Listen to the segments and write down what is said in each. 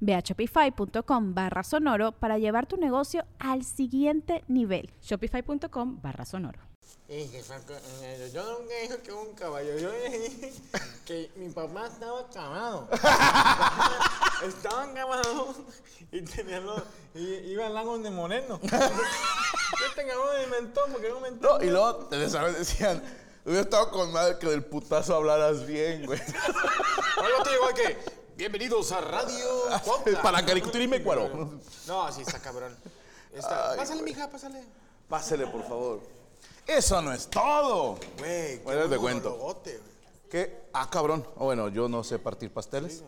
Ve a shopify.com barra sonoro para llevar tu negocio al siguiente nivel. Shopify.com barra sonoro. Saca- eh, yo nunca dije que un caballo, yo dije que mi papá estaba camado. estaba camado y tenía los, y iba al lago de Moreno. Este cabrón me inventó porque no me No, y luego, te sabes, decían, hubiera estado con madre que del putazo hablaras bien, güey. Algo te llegó a que, bienvenidos a Radio Cuautla. Para caricatura y cuero. No, sí, está cabrón. Está, pásale, mija, pásale. Pásele, por favor. Eso no es todo. Güey, qué Bueno, te buen cuento. güey. ¿Qué? Ah, cabrón. Ah, bueno, yo no sé partir pasteles.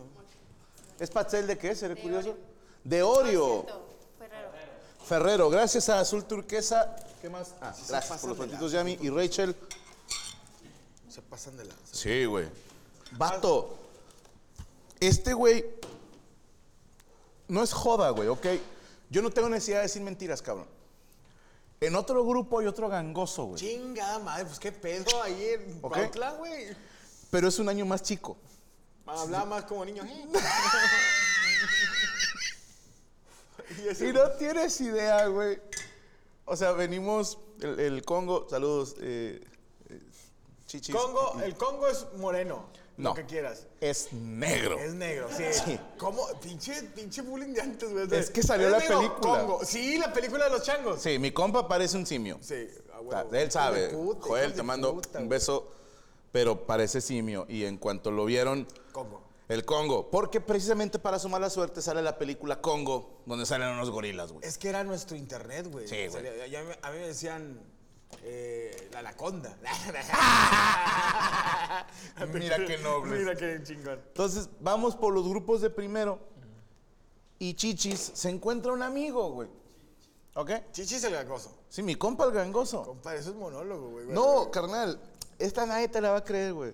¿Es pastel de qué? ¿Seré curioso? De Oreo. Ferrero. Gracias a Azul Turquesa. ¿Qué más? Ah, gracias pasan por los de platitos, Yami. Y Rachel. Se pasan de lanza. Sí, güey. Vato. Este güey. No es joda, güey, ¿ok? Yo no tengo necesidad de decir mentiras, cabrón. En otro grupo hay otro gangoso, güey. Chingada madre, pues qué pedo ahí en Ok. Güey. Pero es un año más chico. Hablaba más como niño. ¿eh? y ese- Y no tienes idea, güey. O sea, venimos, el, el Congo, saludos, eh, eh, chichis. Congo, el Congo es moreno. No. Lo que quieras. Es negro. Es negro, sí. Sí. ¿Cómo? Pinche, pinche bullying de antes, güey. Es que salió ¿Es la negro? película. Congo. Sí, la película de los changos. Sí, mi compa parece un simio. Sí, a O huevo. sea, él sabe. puta, Joel, te mando puta, un beso, pero parece simio. Y en cuanto lo vieron, Congo. el Congo. Porque precisamente para su mala suerte sale la película Congo, donde salen unos gorilas, güey. Es que era nuestro internet, güey. Sí, güey. A mí me decían eh, la anaconda. Mira qué nobles. Mira qué chingón. Entonces, vamos por los grupos de primero. Y Chichis se encuentra un amigo, güey. ¿Ok? Chichis el gangoso. Sí, mi compa el gangoso. Compadre, eso es monólogo, güey. No, carnal, esta nadie te la va a creer, güey.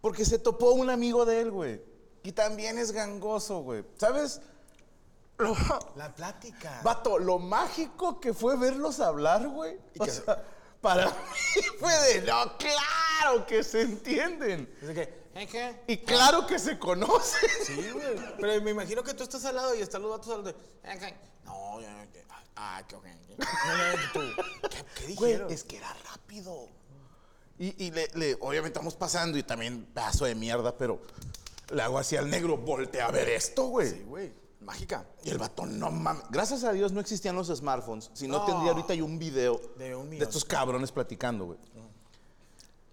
Porque se topó un amigo de él, güey. Y también es gangoso, güey. ¿Sabes? Lo, La plática. vato, lo mágico que fue verlos hablar, güey. O sea, para mí fue de, no, claro que se entienden. Que, ¿eh, qué? Y claro que se conocen. Sí, güey. Pero me imagino que tú estás al lado y están los datos al lado. de, "Eh, qué". No, ya, ya. Ah, qué ok. No, no, tú. ¿Qué, qué Güey, dijeron? es que era rápido. Y, y le, le- obviamente estamos pasando y también pedazo de mierda, pero le hago así al negro, voltea a ver esto, güey. Sí, güey. Mágica. Y el vato, no mames. Gracias a Dios no existían los smartphones. Si no, No. tendría ahorita yo un video De un millón. de estos cabrones platicando, güey.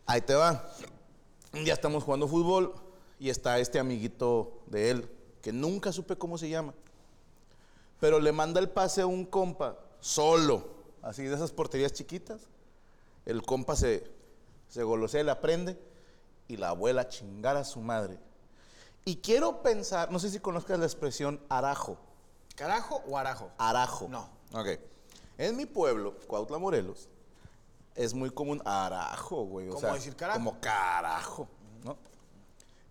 Ahí te va. Un día estamos jugando fútbol y está este amiguito de él, que nunca supe cómo se llama. Pero le manda el pase a un compa, solo, así de esas porterías chiquitas. El compa se, se golosea, la prende y la abuela chingar a su madre. Y quiero pensar, no sé si conozcas la expresión arajo. ¿Carajo o arajo? Arajo. No. Ok. En mi pueblo, Cuautla, Morelos, es muy común arajo, güey. O ¿Cómo sea, decir carajo? Como carajo, ¿no?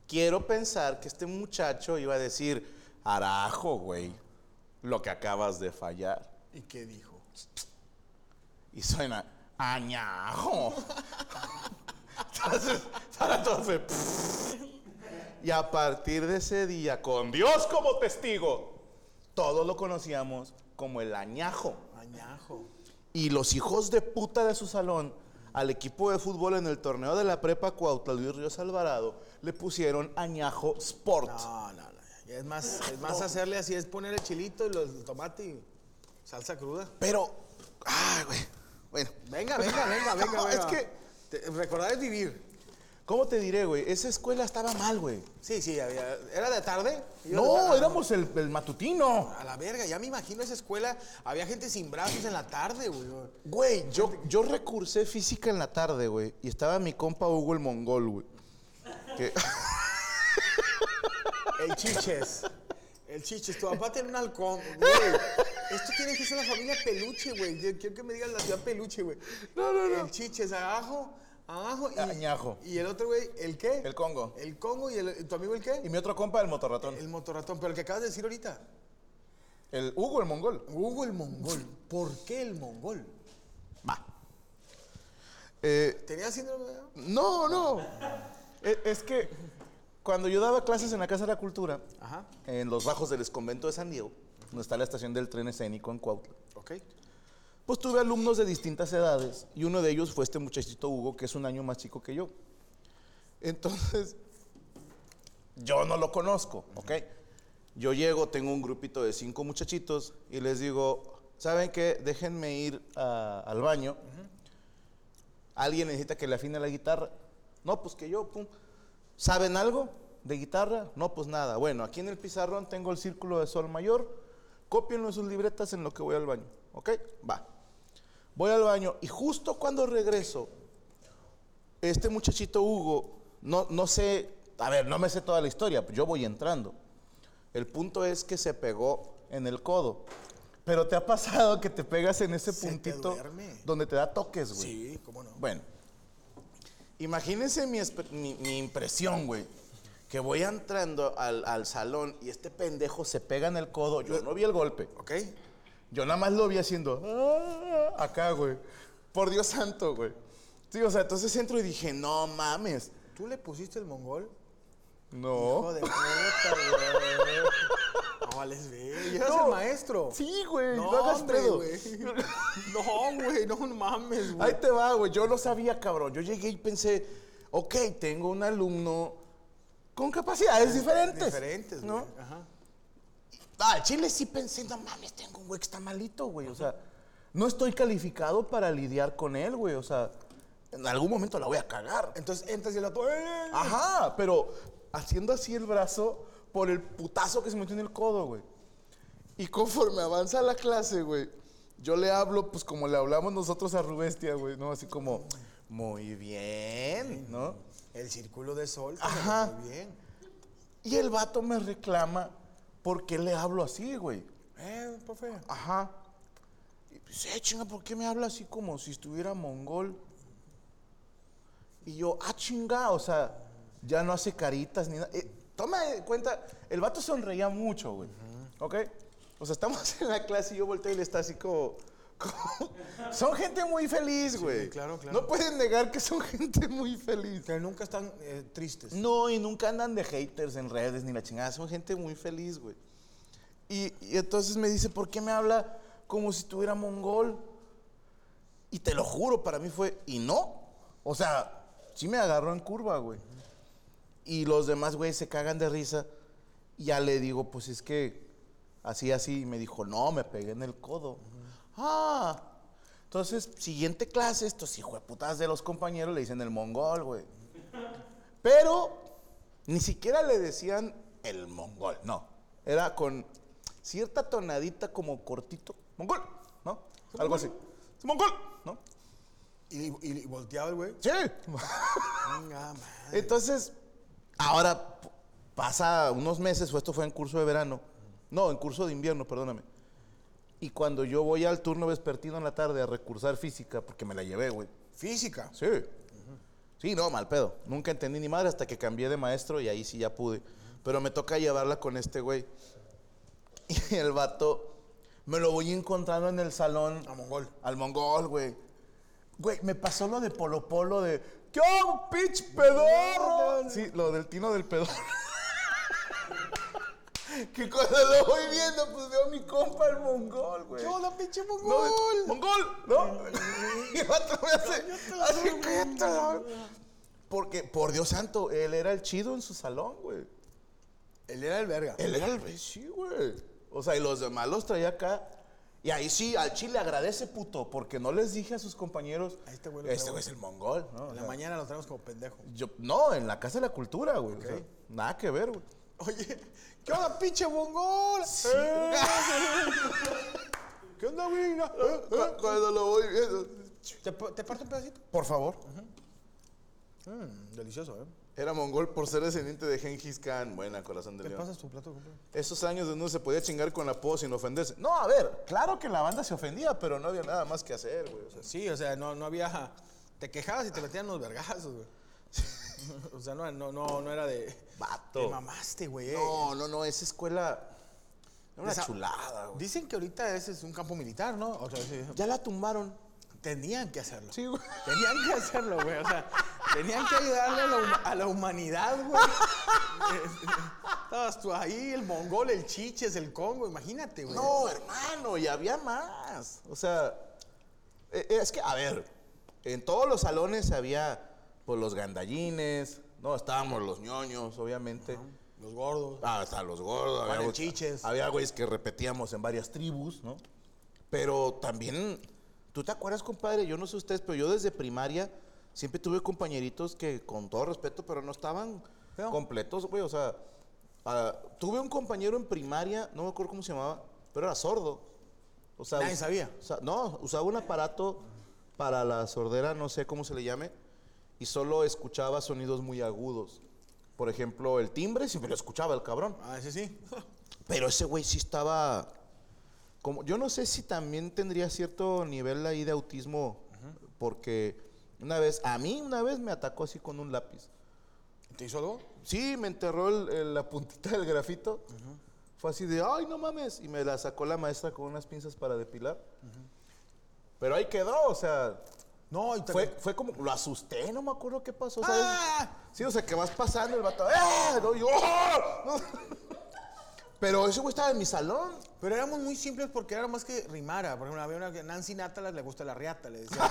Quiero pensar que este muchacho iba a decir arajo, güey, lo que acabas de fallar. ¿Y qué dijo? Y suena añajo. Entonces, todos fue, Y a partir de ese día, con Dios como testigo, todos lo conocíamos como el añajo. Añajo. Y los hijos de puta de su salón, al equipo de fútbol en el torneo de la prepa Cuautla Luis Ríos Alvarado, le pusieron Añajo Sport. No, no, no. Es más, es más hacerle así, es poner el chilito y los- el tomate y salsa cruda. Pero, ay, güey. Bueno, Venga, venga, venga, venga, No, venga. es que- Te- recordar es vivir. ¿Cómo te diré, güey? Esa escuela estaba mal, güey. Sí, sí, había- ¿era de tarde? De No, éramos el, el matutino. A la verga, ya me imagino esa escuela. Había gente sin brazos en la tarde, güey. Güey, yo, yo recursé física en la tarde, güey. Y estaba mi compa Hugo el Mongol, güey. Que- El chiches. El chiches. Tu papá tiene un halcón, güey. Esto tiene que ser la familia peluche, güey. Yo quiero que me digan la ciudad peluche, güey. No, no, no. El chiches, abajo, abajo. Y, Añajo. Y el otro, güey, ¿el qué? El Congo. El Congo y el, tu amigo el qué? Y mi otro compa, el motorratón. El motorratón. Pero el que acabas de decir ahorita. El Hugo el Mongol. Hugo el mongol. ¿Por qué el mongol? Va. Eh, ¿Tenía síndrome de no, no. Es, es que cuando yo daba clases en la Casa de la Cultura, Ajá. en los bajos del convento de San Diego, donde está la estación del tren escénico en Cuautla, Ok. Pues tuve alumnos de distintas edades y uno de ellos fue este muchachito Hugo, que es un año más chico que yo. Entonces, yo no lo conozco, ¿ok? Yo llego, tengo un grupito de cinco muchachitos y les digo, ¿saben qué? Déjenme ir a- al baño. ¿Alguien necesita que le afine la guitarra? No, pues que yo, pum. ¿Saben algo de guitarra? No, pues nada. Bueno, aquí en el pizarrón tengo el círculo de sol mayor. Cópienlo en sus libretas en lo que voy al baño. ¿Ok? Va. Voy al baño y justo cuando regreso, este muchachito Hugo, no, no sé, a ver, no me sé toda la historia, yo voy entrando. El punto es que se pegó en el codo. Pero te ha pasado que te pegas en ese Se puntito donde te da toques, güey. Sí, cómo no. Bueno, imagínense mi, espe- mi- mi impresión, güey. Que voy entrando al, al salón y este pendejo se pega en el codo. Yo no vi el golpe. ¿Ok? Yo nada más lo vi haciendo "Ah", acá, güey. Por Dios santo, güey. Sí, o sea, entonces entro y dije, no mames. ¿Tú le pusiste el mongol? No. Hijo de puta, güey. No vales ver. Y eras No. el maestro. Sí, güey. No, No, hagas pedo. güey. No, güey, no mames, güey. Ahí te va, güey. Yo lo sabía, cabrón. Yo llegué y pensé, ok, tengo un alumno con capacidades diferentes. Diferentes, ¿no? güey. Ajá. Ah, al Chile sí pensé, no mames, tengo un güey que está malito, güey. O sea, no estoy calificado para lidiar con él, güey. O sea, en algún momento la voy a cagar. Entonces entras y el otro. ¡eh! Ajá, pero haciendo así el brazo por el putazo que se metió en el codo, güey. Y conforme avanza la clase, güey, yo le hablo, pues como le hablamos nosotros a Rubestia, güey, ¿no? Así como, muy bien, ¿no? El círculo de sol. Ajá. Muy bien. Y el vato me reclama por qué le hablo así, güey. Eh, profe. Ajá. Y pues, eh, chinga, ¿por qué me habla así como si estuviera mongol? Y yo, ah, chinga, o sea, ya no hace caritas ni nada. Eh, toma en cuenta, el vato sonreía mucho, güey. ¿Ok? O sea, estamos en la clase y yo volteo y le está así como... son gente muy feliz, güey. claro, claro. No pueden negar que son gente muy feliz. Que nunca están eh, tristes. No, y nunca andan de haters en redes ni la chingada. Son gente muy feliz, güey. Y, y entonces me dice, ¿por qué me habla como si tuviera mongol? Y te lo juro, para mí fue, y no. O sea, sí me agarró en curva, güey. Y los demás, güey, se cagan de risa. Y ya le digo, pues es que así, así. Y me dijo, no, me pegué en el codo. Ah. Entonces, siguiente clase, estos hijos de putas de los compañeros le dicen el mongol, güey. Pero ni siquiera le decían el mongol, no. Era con cierta tonadita como cortito. Mongol, ¿no? Algo así. "Es Mongol, ¿no? Y, volteaba el güey. Sí. Venga, madre. Entonces, ahora pasa unos meses, o esto fue en curso de verano. No, en curso de invierno, perdóname. Y cuando yo voy al turno vespertino en la tarde a recursar física, porque me la llevé, güey. Física. Sí. Sí, no, mal pedo. Nunca entendí ni madre hasta que cambié de maestro y ahí sí ya pude. Pero me toca llevarla con este güey. Y el vato me lo voy encontrando en el salón. A mongol. Al mongol, güey. Güey, me pasó lo de Polo Polo de. ¿Qué pitch pedorro? Sí, lo del tino del pedorro. que cuando lo voy viendo, pues veo a mi compa el mongol, güey. ¿Qué onda, pinche No, mongol? ¡Mongol! ¿No? y el me hace. así, la- Porque, por Dios santo, él era el chido en su salón, güey. Él era el verga. Él era el. Sí, güey. O sea, y los demás los traía acá. Y ahí sí, al chile agradece, puto, porque no les dije a sus compañeros. A este güey Este güey es el mongol, ¿no? En la sea, mañana lo traemos como pendejo. yo, no, en la Casa de la Cultura, güey. o sea, Ok. nada que ver, güey. Oye, ¿qué onda, pinche mongol? Eh. ¿Qué onda, güey? No, eh, eh. Cuando lo voy viendo. ¿Te, ¿Te parto un pedacito? Por favor. Mmm, delicioso, ¿eh? Era mongol por ser descendiente de Genghis Khan. Buena, corazón de ¿Te león. pasas tu plato, compadre? Esos años donde uno se podía chingar con la poda sin ofenderse. No, a ver, claro que la banda se ofendía, pero no había nada más que hacer, güey. o sea, Sí, o sea, no, no había... Te quejabas y te metían unos vergazos, güey. o sea, no, no, no, no era de... Vato. Te mamaste, güey. No, no, no, esa escuela era una Esa- chulada, güey. Dicen que ahorita ese es un campo militar, ¿no? O sea, sí. Ya la tumbaron. Tenían que hacerlo. Sí, güey. Tenían que hacerlo, güey. O sea, tenían que ayudarle a la, huma- a la humanidad, güey. Estabas tú ahí, el mongol, el chiches, el Congo, imagínate, güey. No, hermano, y había más. O sea, eh, es que, a ver, en todos los salones había, pues, los gandallines, ¿no? Estábamos los ñoños, obviamente. Los gordos. Ah, hasta los gordos. Había, el güey- Chiches. había güeyes que repetíamos en varias tribus, ¿no? Pero también, ¿tú te acuerdas, compadre? Yo no sé ustedes, pero yo desde primaria siempre tuve compañeritos que, con todo respeto, pero no estaban Feo. completos, güey. O sea, ah, tuve un compañero en primaria, no me acuerdo cómo se llamaba, pero era sordo. O sea, Nadie us- sabía. o sea, no, usaba un aparato para la sordera, no sé cómo se le llame, y solo escuchaba sonidos muy agudos. Por ejemplo, el timbre siempre lo escuchaba el cabrón. Ah, ese sí. Pero ese güey sí estaba. Como, yo no sé si también tendría cierto nivel ahí de autismo, porque una vez, a mí una vez me atacó así con un lápiz. ¿Te hizo algo? Sí, me enterró el- el- la puntita del grafito. Fue así de, ay, no mames. Y me la sacó la maestra con unas pinzas para depilar. Pero ahí quedó, o sea, No, y te fue, fue como, lo asusté, no me acuerdo qué pasó, ¿sabes? ¡Ah! Sí, o sea, que vas pasando el vato, ¡ah! No, yo, ¡ah! No. Pero ese güey estaba en mi salón. Pero éramos muy simples porque era más que rimara. Por ejemplo, había una que Nancy Nata le gusta la riata, le decía.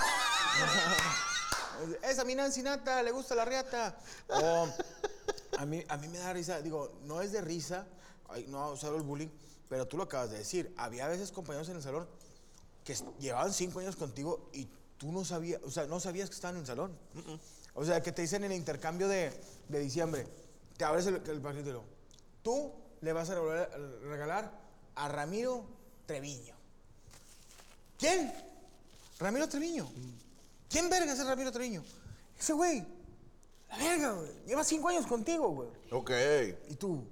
Esa a mi Nancy Nata le gusta la riata. O a mí, a mí me da risa, digo, no es de risa, ay, no usar el bullying, pero tú lo acabas de decir. Había a veces compañeros en el salón que llevaban cinco años contigo y tú no sabías, o sea, no sabías que estaban en el salón. O sea, que te dicen en el intercambio de, de diciembre, te abres el, el paquete y lo, tú le vas a regalar, a Ramiro Treviño. ¿Quién? Ramiro Treviño. ¿Quién verga es Ramiro Treviño? Ese güey. La verga, güey. Lleva cinco años contigo, güey. Ok. Y tú,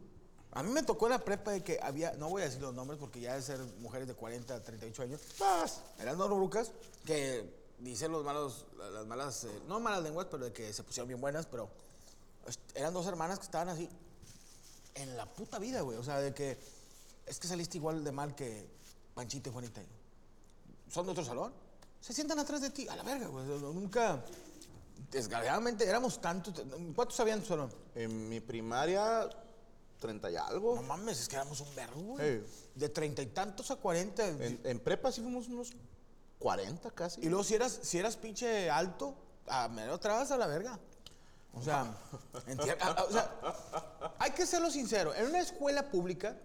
a mí me tocó la prepa de que había, no voy a decir los nombres porque ya de ser mujeres de 40, 38 años, Vas. eran dos rucas que dicen los malos, las malas, eh, no malas lenguas, pero de que se pusieron bien buenas, pero eran dos hermanas que estaban así en la puta vida, güey. O sea, de que es que saliste igual de mal que Panchito y Juanita. Son de otro salón. Se sientan atrás de ti, a la verga, güey. Nunca, desgraciadamente, éramos tantos. ¿Cuántos habían tu salón? En mi primaria, 30 y algo. No mames, es que éramos un vergo, güey. Eh. De treinta y tantos a cuarenta. En, en prepa sí fuimos unos 40 casi. Y luego si eras, si eras pinche alto, a menos trabas a la verga. O sea, enti- a- a- o sea, hay que serlo sincero. En una escuela pública,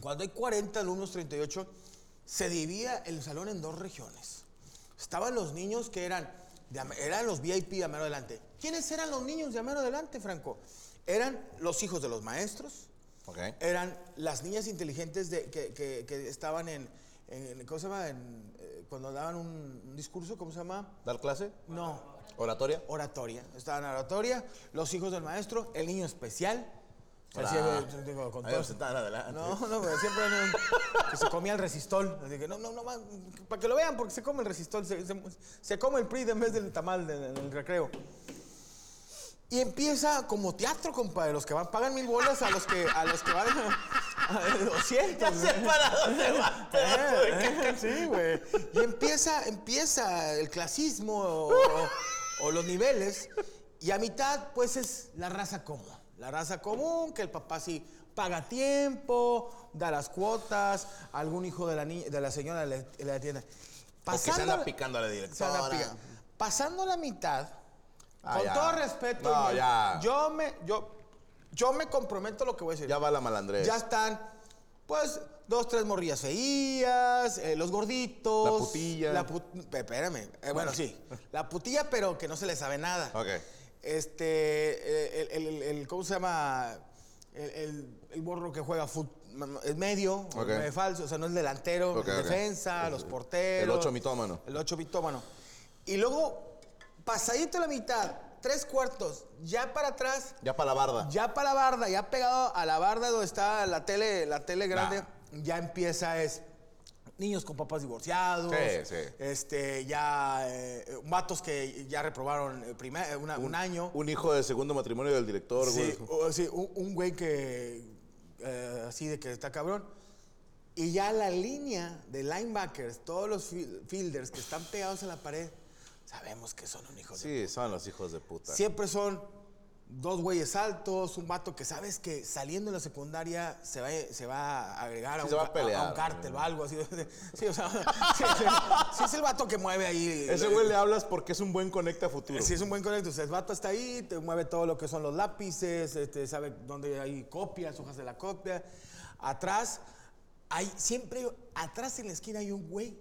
cuando hay 40 alumnos, 38, se dividía el salón en dos regiones. Estaban los niños que eran, de eran los VIP de Amero Adelante. ¿Quiénes eran los niños de Amero Adelante, Franco? Eran los hijos de los maestros, Ok. eran las niñas inteligentes de, que, que- que estaban en, en- ¿cómo se llama? En, eh, cuando daban un, un discurso, ¿cómo se llama? ¿Dar clase? No, ¿Oratoria? oratoria. Estaban en oratoria, los hijos del maestro, el niño especial. O sea, siempre, digo, con todo- adelante. no, no, pero siempre que se comía el resistol. Así que no, no, no, para que lo vean, porque se come el resistol, se, se- se come el PRI en vez del tamal en el recreo. Y empieza como teatro, compadre. Los que van, pagan mil bolas a los que, a los que van a, a 200. Ya sé para dónde va. Eh, eh, sí, güey. Y empieza, empieza el clasismo o, o los niveles. Y a mitad, pues, es la raza común. La raza común, que el papá sí paga tiempo, da las cuotas, algún hijo de la, ni- de la señora le, le atiende. O que se anda la- picando a la directora. Pasando la mitad, Ah, con ya. todo respeto, No, yo, ya. yo me, yo, yo me comprometo a lo que voy a decir. Ya va la malandrés. Ya están Pues dos, tres morrillas feías, eh, los gorditos. La putilla. La put- espérame. eh, bueno, sí. La putilla, pero que no se le sabe nada. Ok. Este, el, el- el- el- ¿cómo se llama? El, el, que juega fut, es medio, Ok. medio falso, o sea, no es delantero, Ok, es ok. defensa, los porteros. El ocho mitómano. El ocho mitómano. Y luego, pasadito la mitad, tres cuartos, ya para atrás, Ya para la barda. ya para la barda, ya pegado a la barda donde está la tele, la tele grande, ya empieza es niños con papás divorciados, Sí, sí. este ya eh, vatos que ya reprobaron primer, una- un, año. Un hijo de segundo matrimonio del director, Sí, güey. o- sí, un, un güey que eh, así de que está cabrón. Y ya la línea de linebackers, todos los fi- fielders que están pegados a la pared, sabemos que son un hijo de Sí, son los hijos de puta. Siempre son dos güeyes altos, un vato que sabes que saliendo de la secundaria se va, se va a agregar a, un, se va a ca- pelear, un cártel ¿no? o algo así. Sí, o sea, sí, es el vato que mueve ahí. Ese güey le hablas porque es un buen conecta futuro. Sí, es un buen conecto. O sea, el vato está ahí, te mueve todo lo que son los lápices, este, sabe dónde hay copias, hojas de la copia. Atrás, hay siempre, atrás en la esquina hay un güey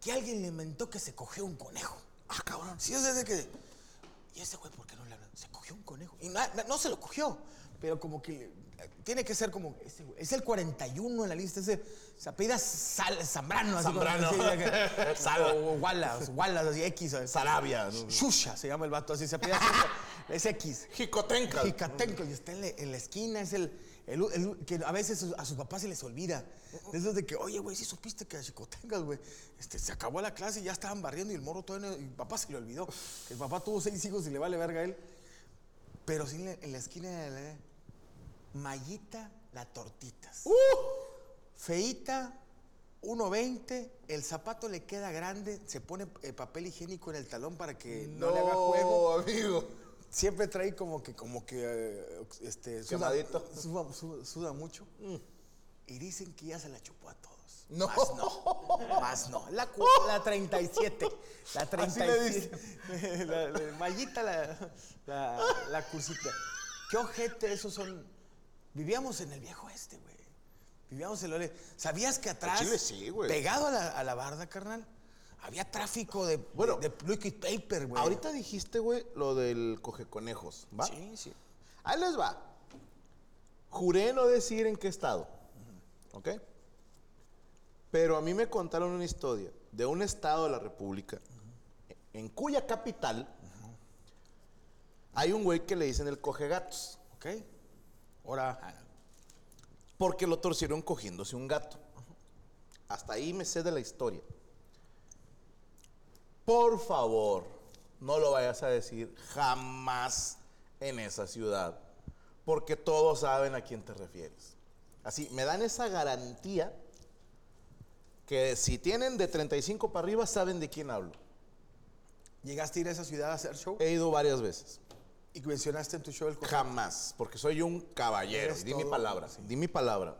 que alguien le inventó que se cogió un conejo. Ah, cabrón. Sí, es de que. ¿Y ese güey por qué no le hablan? Se cogió un conejo. Y na- na- no se lo cogió, pero como que tiene que ser como. ese güey- es el 41 en la lista. Ese, se apellida Sal- Zambrano. así Zambrano. sí, de que- Sala. O, o Wallace, Wallace, así X. o- Sarabia. Shusha se llama el vato, así se apellida. Es X. Jicotenca. Jicatenco, y está en la, en la esquina, es el, el- el- que a veces a sus papás se les olvida. De esos de que, oye, güey, si supiste que a Chicotengas, güey, este, se acabó la clase y ya estaban barriendo y el morro todavía no, y el papá se le olvidó. Que el papá tuvo seis hijos y le vale verga a él. Pero sí en la, esquina de la Mayita la Tortitas. Feita, 1.20, el zapato le queda grande, se pone eh, papel higiénico en el talón para que no, le haga juego. amigo. Siempre trae como que, como que, eh, este, suda, suda, suda- suda mucho. Y dicen que ya se la chupó a todos. No. Más no. Más no. La, la 37. La Así le 37. la, la mallita, la, la, la cursita. ¿Qué ojete esos son? Vivíamos en el viejo este, güey. Vivíamos en el... ¿Sabías que atrás, Chile sí, güey. pegado a la, a la barda, carnal, había tráfico de, Bueno, de, de liquid paper, güey? Ahorita dijiste, güey, lo del coge conejos, ¿va? Sí, sí. Ahí les va. Juré no decir en qué estado. ¿Ok? Pero a mí me contaron una historia de un estado de la República en cuya capital hay un güey que le dicen el coge gatos. ¿Ok? Ahora, Porque lo torcieron cogiéndose un gato. Hasta ahí me sé de la historia. Por favor, no lo vayas a decir jamás en esa ciudad. Porque todos saben a quién te refieres. Así, me dan esa garantía que si tienen de 35 para arriba, saben de quién hablo. ¿llegaste a ir a esa ciudad a hacer show? He ido varias veces. Y mencionaste en tu show el Jamás, porque soy un caballero. Di mi palabra. Di mi palabra.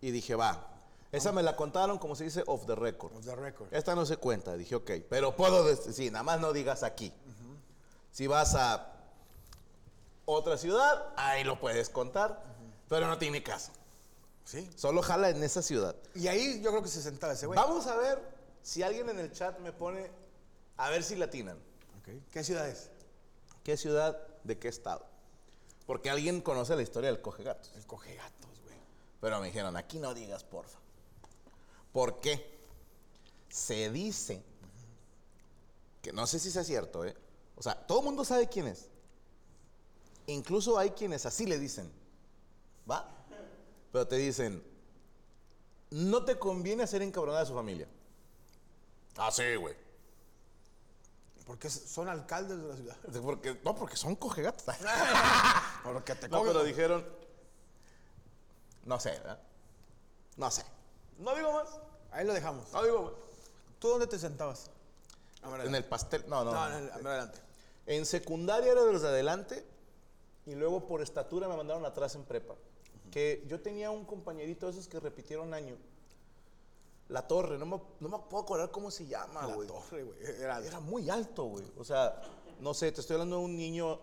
Y dije, va. Esa me la contaron, como se dice, off the record. Off the record. Esta no se cuenta. Dije, ok. Pero puedo decir, sí, nada más no digas aquí. Si vas a otra ciudad, ahí lo puedes contar. Pero no tiene caso. Sí. Solo jala en esa ciudad. Y ahí yo creo que se sentaba ese güey. Vamos a ver si alguien en el chat me pone, a ver si latinan. ¿Qué ciudad es? ¿Qué ciudad, de qué estado? Porque alguien conoce la historia del coge gatos. El coge gatos, güey. Pero me dijeron, aquí no digas porfa. ¿Por qué? Se dice, que no sé si sea cierto, ¿eh? O sea, todo el mundo sabe quién es. Incluso hay quienes así le dicen, ¿va? Pero te dicen, no te conviene hacer encabronada a su familia. Ah, sí, güey. Porque son alcaldes de la ciudad. Porque, no, porque son cogegatos. Porque te No, pero dijeron, no sé, ¿verdad? No sé. No digo más. Ahí lo dejamos. No digo más. ¿Tú dónde te sentabas? En el pastel. No, no. No, no, adelante. En secundaria era de los de adelante y luego por estatura me mandaron atrás en prepa. Que yo tenía un compañerito de esos que repitieron año. La Torre, no me, no me puedo acordar cómo se llama, La güey. torre, güey. Era, Era muy alto, güey. O sea, no sé, te estoy hablando de un niño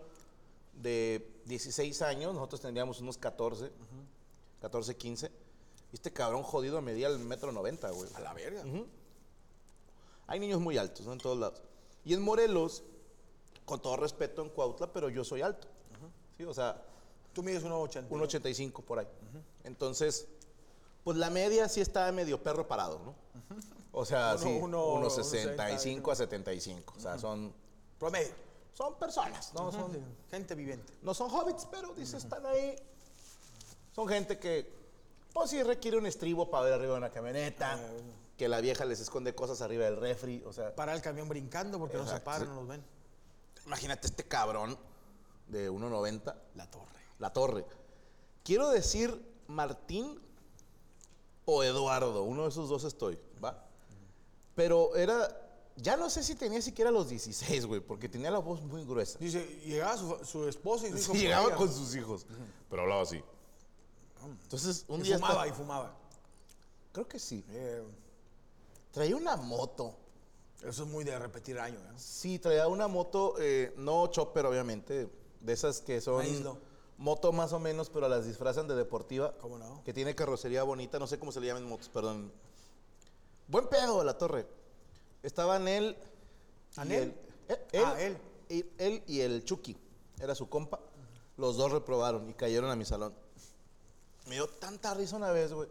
de 16 años, nosotros tendríamos unos 14, 14, 15. Este cabrón jodido medía el metro noventa, güey. A la verga. Hay niños muy altos, ¿no? En todos lados. Y en Morelos, con todo respeto en Cuautla, pero yo soy alto. Sí, o sea, Tú mides 1,80. 1.85 por ahí. Entonces, pues la media sí está medio perro parado, ¿no? O sea, Uno- sí, uno- unos 65 a 75. O sea, son, Promedio. son personas, ¿no? Son, Gente viviente. no son hobbits, pero dice, están ahí. Son gente que, pues sí requiere un estribo para ver arriba de una camioneta. Que la vieja les esconde cosas arriba del refri. O sea, Para el camión brincando porque no se paran, no los ven. imagínate este cabrón de 1.90. La torre. La Torre. Quiero decir Martín o Eduardo, uno de esos dos estoy, ¿va? Pero era, ya no sé si tenía siquiera los 16, güey, porque tenía la voz muy gruesa. Dice, llegaba su, su esposa y su hijo. Sí, llegaba con sus hijos, pero hablaba así. Entonces, un Y día fumaba estaba- y fumaba. creo que sí. Eh, Traía una moto. eso es muy de repetir año, ¿eh? Sí, traía una moto, eh, no chopper, obviamente, de esas que son Aislo. moto más o menos, pero las disfrazan de deportiva. ¿Cómo no? Que tiene carrocería bonita, no sé cómo se le llaman motos, perdón. Buen pedo la torre. Estaban él. ¿Anel? el- eh, él, Ah, él. Y, él y el Chucky, era su compa. Los dos reprobaron y cayeron a mi salón. Me dio tanta risa una vez, güey.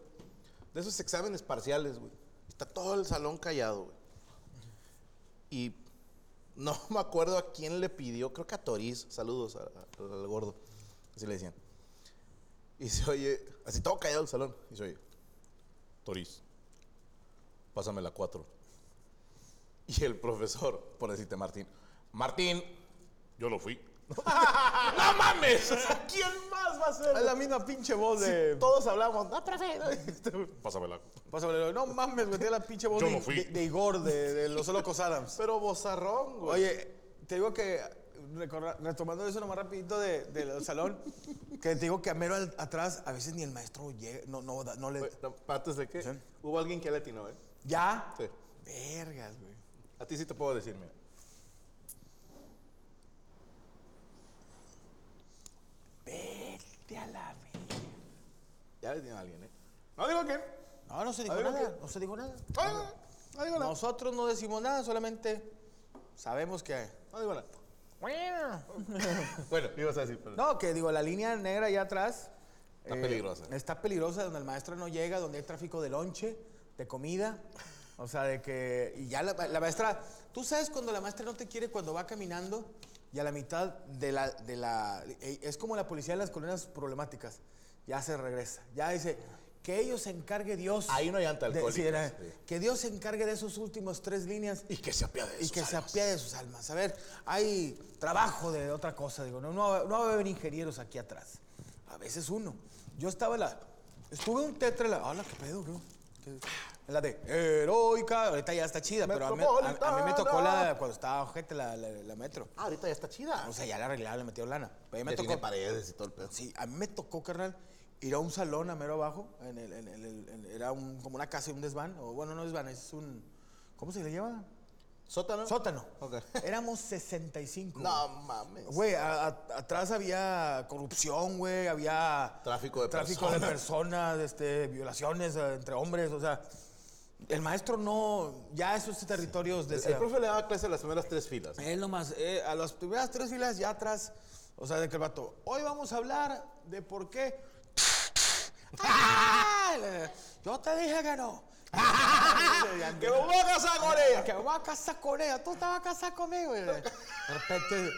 De esos exámenes parciales, güey. Está todo el salón callado, güey. Y no me acuerdo a quién le pidió, creo que a Toriz, saludos al gordo, así le decían. Y se oye, así todo callado el salón, y se oye, Toriz, pásame la 4. Y el profesor, por decirte Martín, Martín, yo lo fui. ¡No mames! O sea, ¿quién más va a ser? Es la misma pinche voz de. Todos hablamos, no, profe. Pásamela. Pásamelo. No mames, güey, tiene la pinche voz Yo de, no fui. de- de Igor, de, de Los Locos Adams. Pero bozarrón, güey. Oye, te digo que, recorra- retomando eso nomás rapidito de- del salón, que te digo que a mero al- atrás a veces ni el maestro llega, no, no, no le... Güey, no, ¿Antes de qué? Sí. Hubo alguien que latino, ¿eh? ¿Ya? Sí. Vergas, güey. A ti sí te puedo decir, mira. Vete a la verga. Le tiene alguien, ¿eh? No digo que. No, no se dijo A ver, nada, ¿qué? no se dijo nada. No, no, digo nada. Nosotros no decimos nada, solamente sabemos que... No digo nada. Bueno, ibas a decir, pero. No, que digo, la línea negra allá atrás... eh, Está peligrosa. Está peligrosa, donde el maestro no llega, donde hay tráfico de lonche, de comida. O sea, de que... Y ya la, la maestra... Tú sabes cuando la maestra no te quiere cuando va caminando y a la mitad de la... De la eh, es como la policía de las colonias problemáticas. Ya se regresa. Ya dice... Que ellos se encargue Dios. Ahí no hay de- sí, era- sí. Que Dios se encargue de esos últimos tres líneas Y que se apiade de y sus que se apiade de sus almas. A ver, hay trabajo de otra cosa, digo, no, no, no va a haber ingenieros aquí atrás. A veces uno. Yo estaba en la. Estuve un tetra en la. Hola, qué pedo, bro. ¿Qué- la de heroica, ahorita ya está chida, pero a mí, a- a mí me tocó la cuando estaba ojete la, la, la metro. Ah, ahorita ya está chida. O sea, ya la arreglaron, le metieron lana. Pero a mí me tocó. paredes y todo el pedo. Sí, a mí me tocó, carnal, ir a un salón a mero abajo. En el, en el- en el- era un, como una casa y un desván. O bueno, no desván, es un. ¿Cómo se le llama? ¿Sótano? Sótano. Ok. Éramos 65. No mames. Güey, a- a- atrás había corrupción, güey, había... Tráfico de tráfico de personas, este, violaciones eh, entre hombres, o sea... El maestro no... Ya esos territorios de... El profe le daba clase a las primeras tres filas. Él nomás, eh, a las primeras tres filas ya atrás, o sea, de que el vato, hoy vamos a hablar de por qué... ¡Ah! Yo te dije que no. ¡Que me voy a casar con ella! Que me voy a casar con ella. Tú te vas a casar conmigo. De de repente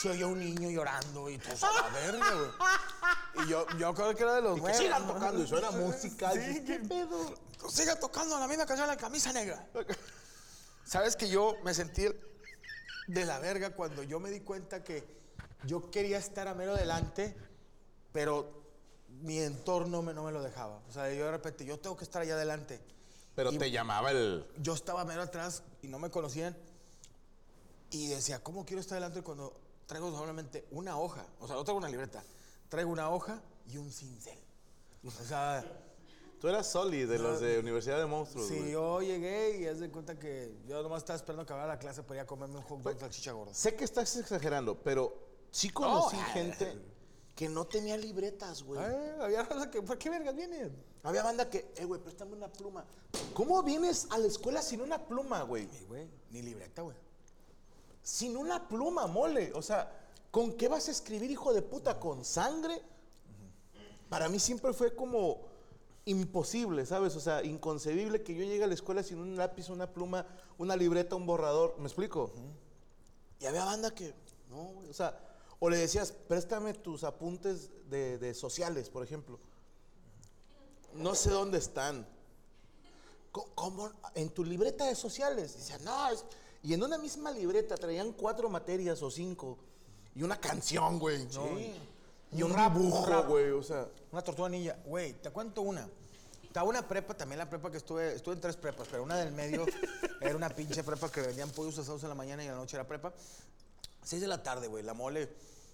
se oyó un niño llorando y tú a la verga, güey. Y yo, yo creo que era de los nuevos. sigan tocando y suena música. Sí, y- ¿Qué pedo? Sigue tocando la misma canción, la camisa negra. ¿Sabes que yo me sentí de la verga cuando yo me di cuenta que yo quería estar a mero delante, pero mi entorno me- no me lo dejaba? O sea, yo de repente, yo tengo que estar allá adelante. Pero Y- te llamaba el. yo estaba mero atrás y no me conocían. Y decía, ¿cómo quiero estar adelante cuando traigo solamente una hoja? O sea, no traigo una libreta. Traigo una hoja y un cincel. O sea, Tú eras Soli de los de Universidad de Monstruos. si güey. yo llegué y haz de cuenta que yo nomás estaba esperando acabar la clase para ir a comerme un hot dog de salchicha gorda. Sé que estás exagerando, pero sí conocí Oh, gente que no tenía libretas, güey. Eh, había raza que, ¿por qué vergas viene? Había banda que, eh, güey, préstame una pluma. ¿Cómo vienes a la escuela sin una pluma, güey? Sí, güey, ni libreta, güey. Sin una pluma, mole. O sea, ¿con qué vas a escribir, hijo de puta? ¿Con sangre? Para mí siempre fue como imposible, ¿sabes? O sea, inconcebible que yo llegue a la escuela sin un lápiz, una pluma, una libreta, un borrador. ¿Me explico? Y había banda que, no. O sea, o le decías, préstame tus apuntes de, de sociales, por ejemplo. No sé dónde están. ¿Cómo? En tu libreta de sociales. Dice, no, es- y en una misma libreta traían cuatro materias o cinco. Y una canción, güey. Sí. Y un, dibujo, güey. O sea, Una tortuga ninja. Güey, te cuento una. Estaba una prepa, también la prepa que estuve, estuve en tres prepas, pero una del medio era una pinche prepa que vendían pollos asados en la mañana y en la noche era prepa. Seis de la tarde, güey, la mole,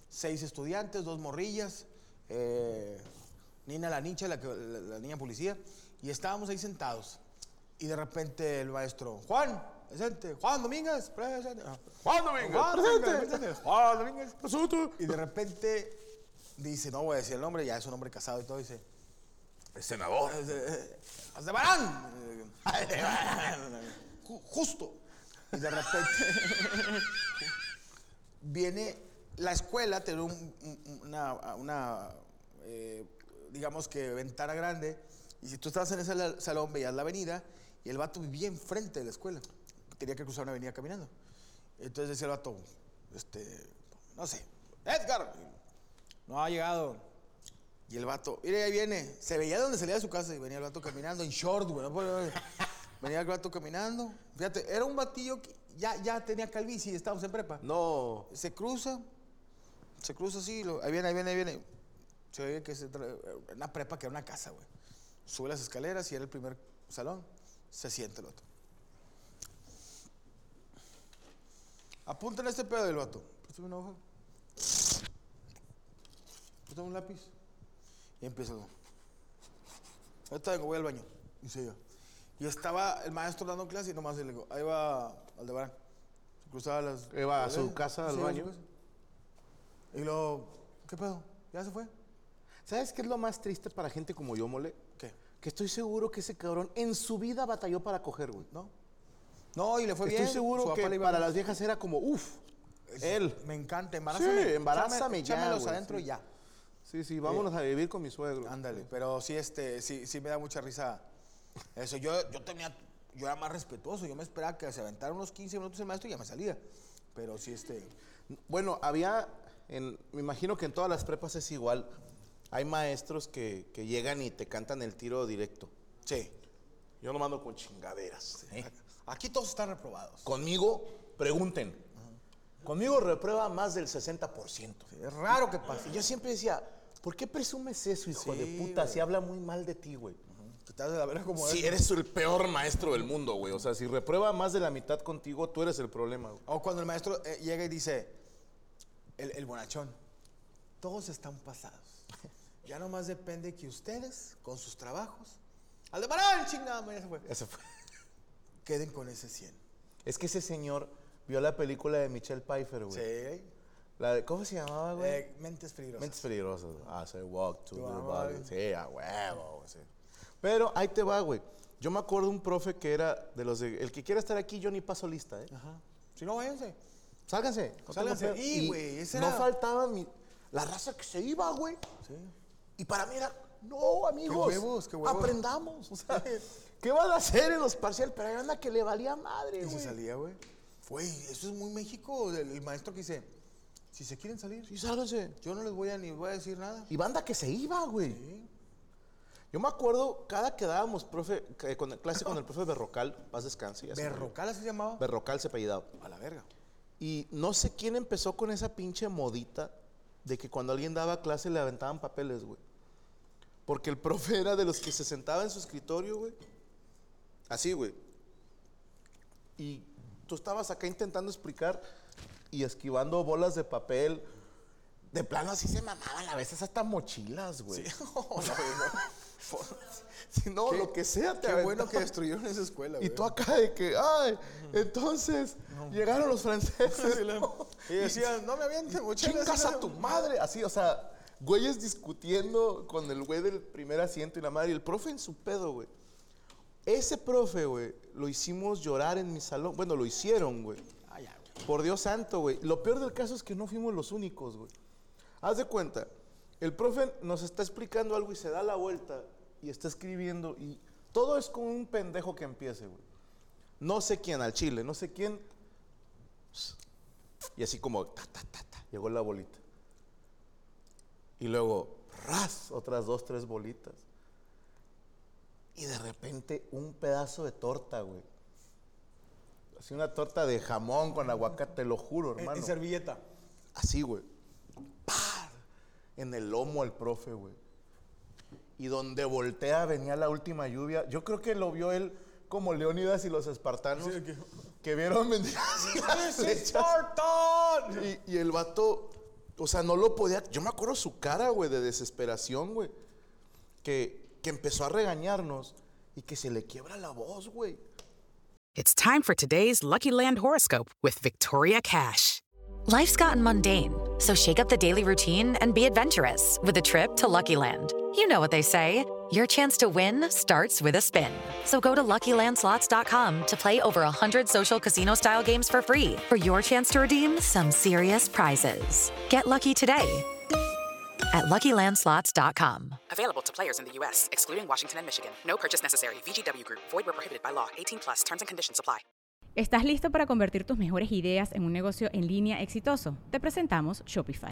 seis estudiantes, dos morrillas, eh, Nina la nicha, la- la niña policía, y estábamos ahí sentados. Y de repente el maestro, Juan, presente, Juan Domínguez, presente. Ah, Juan Domínguez, Juan presente. Presente. Juan Domínguez. Y de repente dice, no voy a decir el nombre, ya es un hombre casado y todo, dice, el senador. Aldebarán. Ju- Justo. Y de repente viene la escuela, tiene un- un- una, una, eh, digamos que ventana grande, y si tú estabas en ese salón veías la avenida, y el vato vivía enfrente de la escuela. Tenía que cruzar una avenida caminando. Entonces decía el vato, este, no sé, Edgar, no ha llegado. Y el vato, mire, ahí viene. Se veía de donde salía de su casa y venía el vato caminando en short, güey. ¿no? Venía el vato caminando. Fíjate, era un batillo que ya, ya tenía calvicie y estábamos en prepa. No. Se cruza, se cruza así, lo- ahí viene, ahí viene, ahí viene. Se ve que se tra- una prepa que era una casa, güey. Sube las escaleras y era el primer salón. Se siente el otro. Apunta en este pedo del vato. Préstame una hoja. Préstame un lápiz. Y empieza. Ahorita vengo, voy al baño. Y se iba. Y estaba el maestro dando clase y nomás le digo, ahí va Aldebarán. Se cruzaba las. Iba a su casa, al Sí, baño. casa. Y luego, ¿qué pedo? ¿Ya se fue? ¿Sabes qué es lo más triste para gente como yo, mole? ¿Qué? Que estoy seguro que ese cabrón en su vida batalló para coger, güey. ¿No? No, y le fue Estoy bien. Su seguro que para bien. las viejas era como, uff, él. Me encanta, embarázame. Sí, embarázame ya, Échamelos adentro sí. y ya. Sí, sí, vámonos a vivir con mi suegro. Ándale, pero sí, este, sí, sí me da mucha risa eso. Yo, yo tenía, yo era más respetuoso, yo me esperaba que se aventara unos 15 minutos el maestro y ya me salía. Pero sí, este, Bueno, había, en- me imagino que en todas las prepas es igual. Hay maestros que, que llegan y te cantan el tiro directo. sí. Yo no mando con chingaderas. ¿eh? Aquí todos están reprobados. Conmigo, pregunten. Conmigo reprueba más del 60%. Es raro que pase. Yo siempre decía, ¿por qué presumes eso, hijo de puta? güey. Si habla muy mal de ti, güey. Que te has de la verga como Si es. eres el peor maestro del mundo, güey. O sea, si reprueba más de la mitad contigo, tú eres el problema, güey. O cuando el maestro eh, llega y dice, el, el bonachón, todos están pasados. Ya nomás depende que ustedes, con sus trabajos, al de Marán, chingada, ya se fue. Ese fue. Queden con ese 100. Es que ese señor vio la película de Michelle Pfeiffer, güey. Sí. La de, ¿Cómo se llamaba, güey? Eh, mentes peligrosas. Mentes peligrosas. Ah, se walk to the body. Sí, a huevo, sí. Pero ahí te va, güey. Yo me acuerdo un profe que era de los de. El que quiera estar aquí, yo ni paso lista, ¿eh? Ajá. Si no, váyanse. Sálganse. no Sálganse. Y, güey, ese No era- faltaba mi, la raza que se iba, güey. Sí. Y para mí era, no, amigos. huevos, qué huevos. Aprendamos. O sea, ¿qué van a hacer en los parciales? Pero hay una que le valía madre, Y se güey. salía, güey. Güey, eso es muy México. El, el maestro que dice, si se quieren salir, Sí, sálganse. yo no les voy a ni voy a decir nada. Y banda que se iba, güey. Sí. Yo me acuerdo, cada que dábamos profe, que con, clase con el profe Berrocal, paz descanse. ya. Berrocal así se llamaba. Berrocal se apellidaba. a la verga. Y no sé quién empezó con esa pinche modita de que cuando alguien daba clase le aventaban papeles, güey. Porque el profe era de los que se sentaba en su escritorio, güey. Así, güey. Y tú estabas acá intentando explicar y esquivando bolas de papel. De plano así se mamaban a veces hasta mochilas, güey. Si no, lo que sea te Qué bueno que destruyeron esa escuela, Y güey. tú acá de que, ay, entonces llegaron los franceses. ¿no? Y decían, no me avienten, mochilas. Chingas a tu madre. Así, o sea, güeyes discutiendo con el güey del primer asiento y la madre, y el profe en su pedo, güey. Ese profe, güey, lo hicimos llorar en mi salón. Bueno, lo hicieron, güey. Por Dios santo, güey. Lo peor del caso es que no fuimos los únicos, güey. Haz de cuenta, el profe nos está explicando algo y se da la vuelta y está escribiendo y todo es con un pendejo que empiece, güey. No sé quién al chile, no sé quién. Y así como, ta, ta, ta, ta, llegó la bolita. Y luego, ras, otras dos, tres bolitas. Y de repente un pedazo de torta, güey. Así una torta de jamón con aguacate, te lo juro, hermano. En servilleta. Así, güey. ¡Pah! En el lomo al profe, güey. Y donde voltea venía la última lluvia. Yo creo que lo vio él como Leónidas y los espartanos. Sí, que- Que vieron venir así las ¡This is flechas. Spartan! Y, y el vato, o sea, no lo podía. Yo me acuerdo su cara, güey, de desesperación, güey. Que, que empezó a regañarnos y que se le quiebra la voz, güey. It's time for today's Lucky Land horoscope with Victoria Cash. Life's gotten mundane, so shake up the daily routine and be adventurous with a trip to Lucky Land. You know what they say your chance to win starts with a spin. So go to luckylandslots.com to play over 100 social casino style games for free for your chance to redeem some serious prizes. Get lucky today at luckylandslots.com. Available to players in the U.S., excluding Washington and Michigan. No purchase necessary. VGW Group, void where prohibited by law. 18 plus terms and conditions apply. ¿Estás listo para convertir tus mejores ideas en un negocio en línea exitoso? Te presentamos Shopify.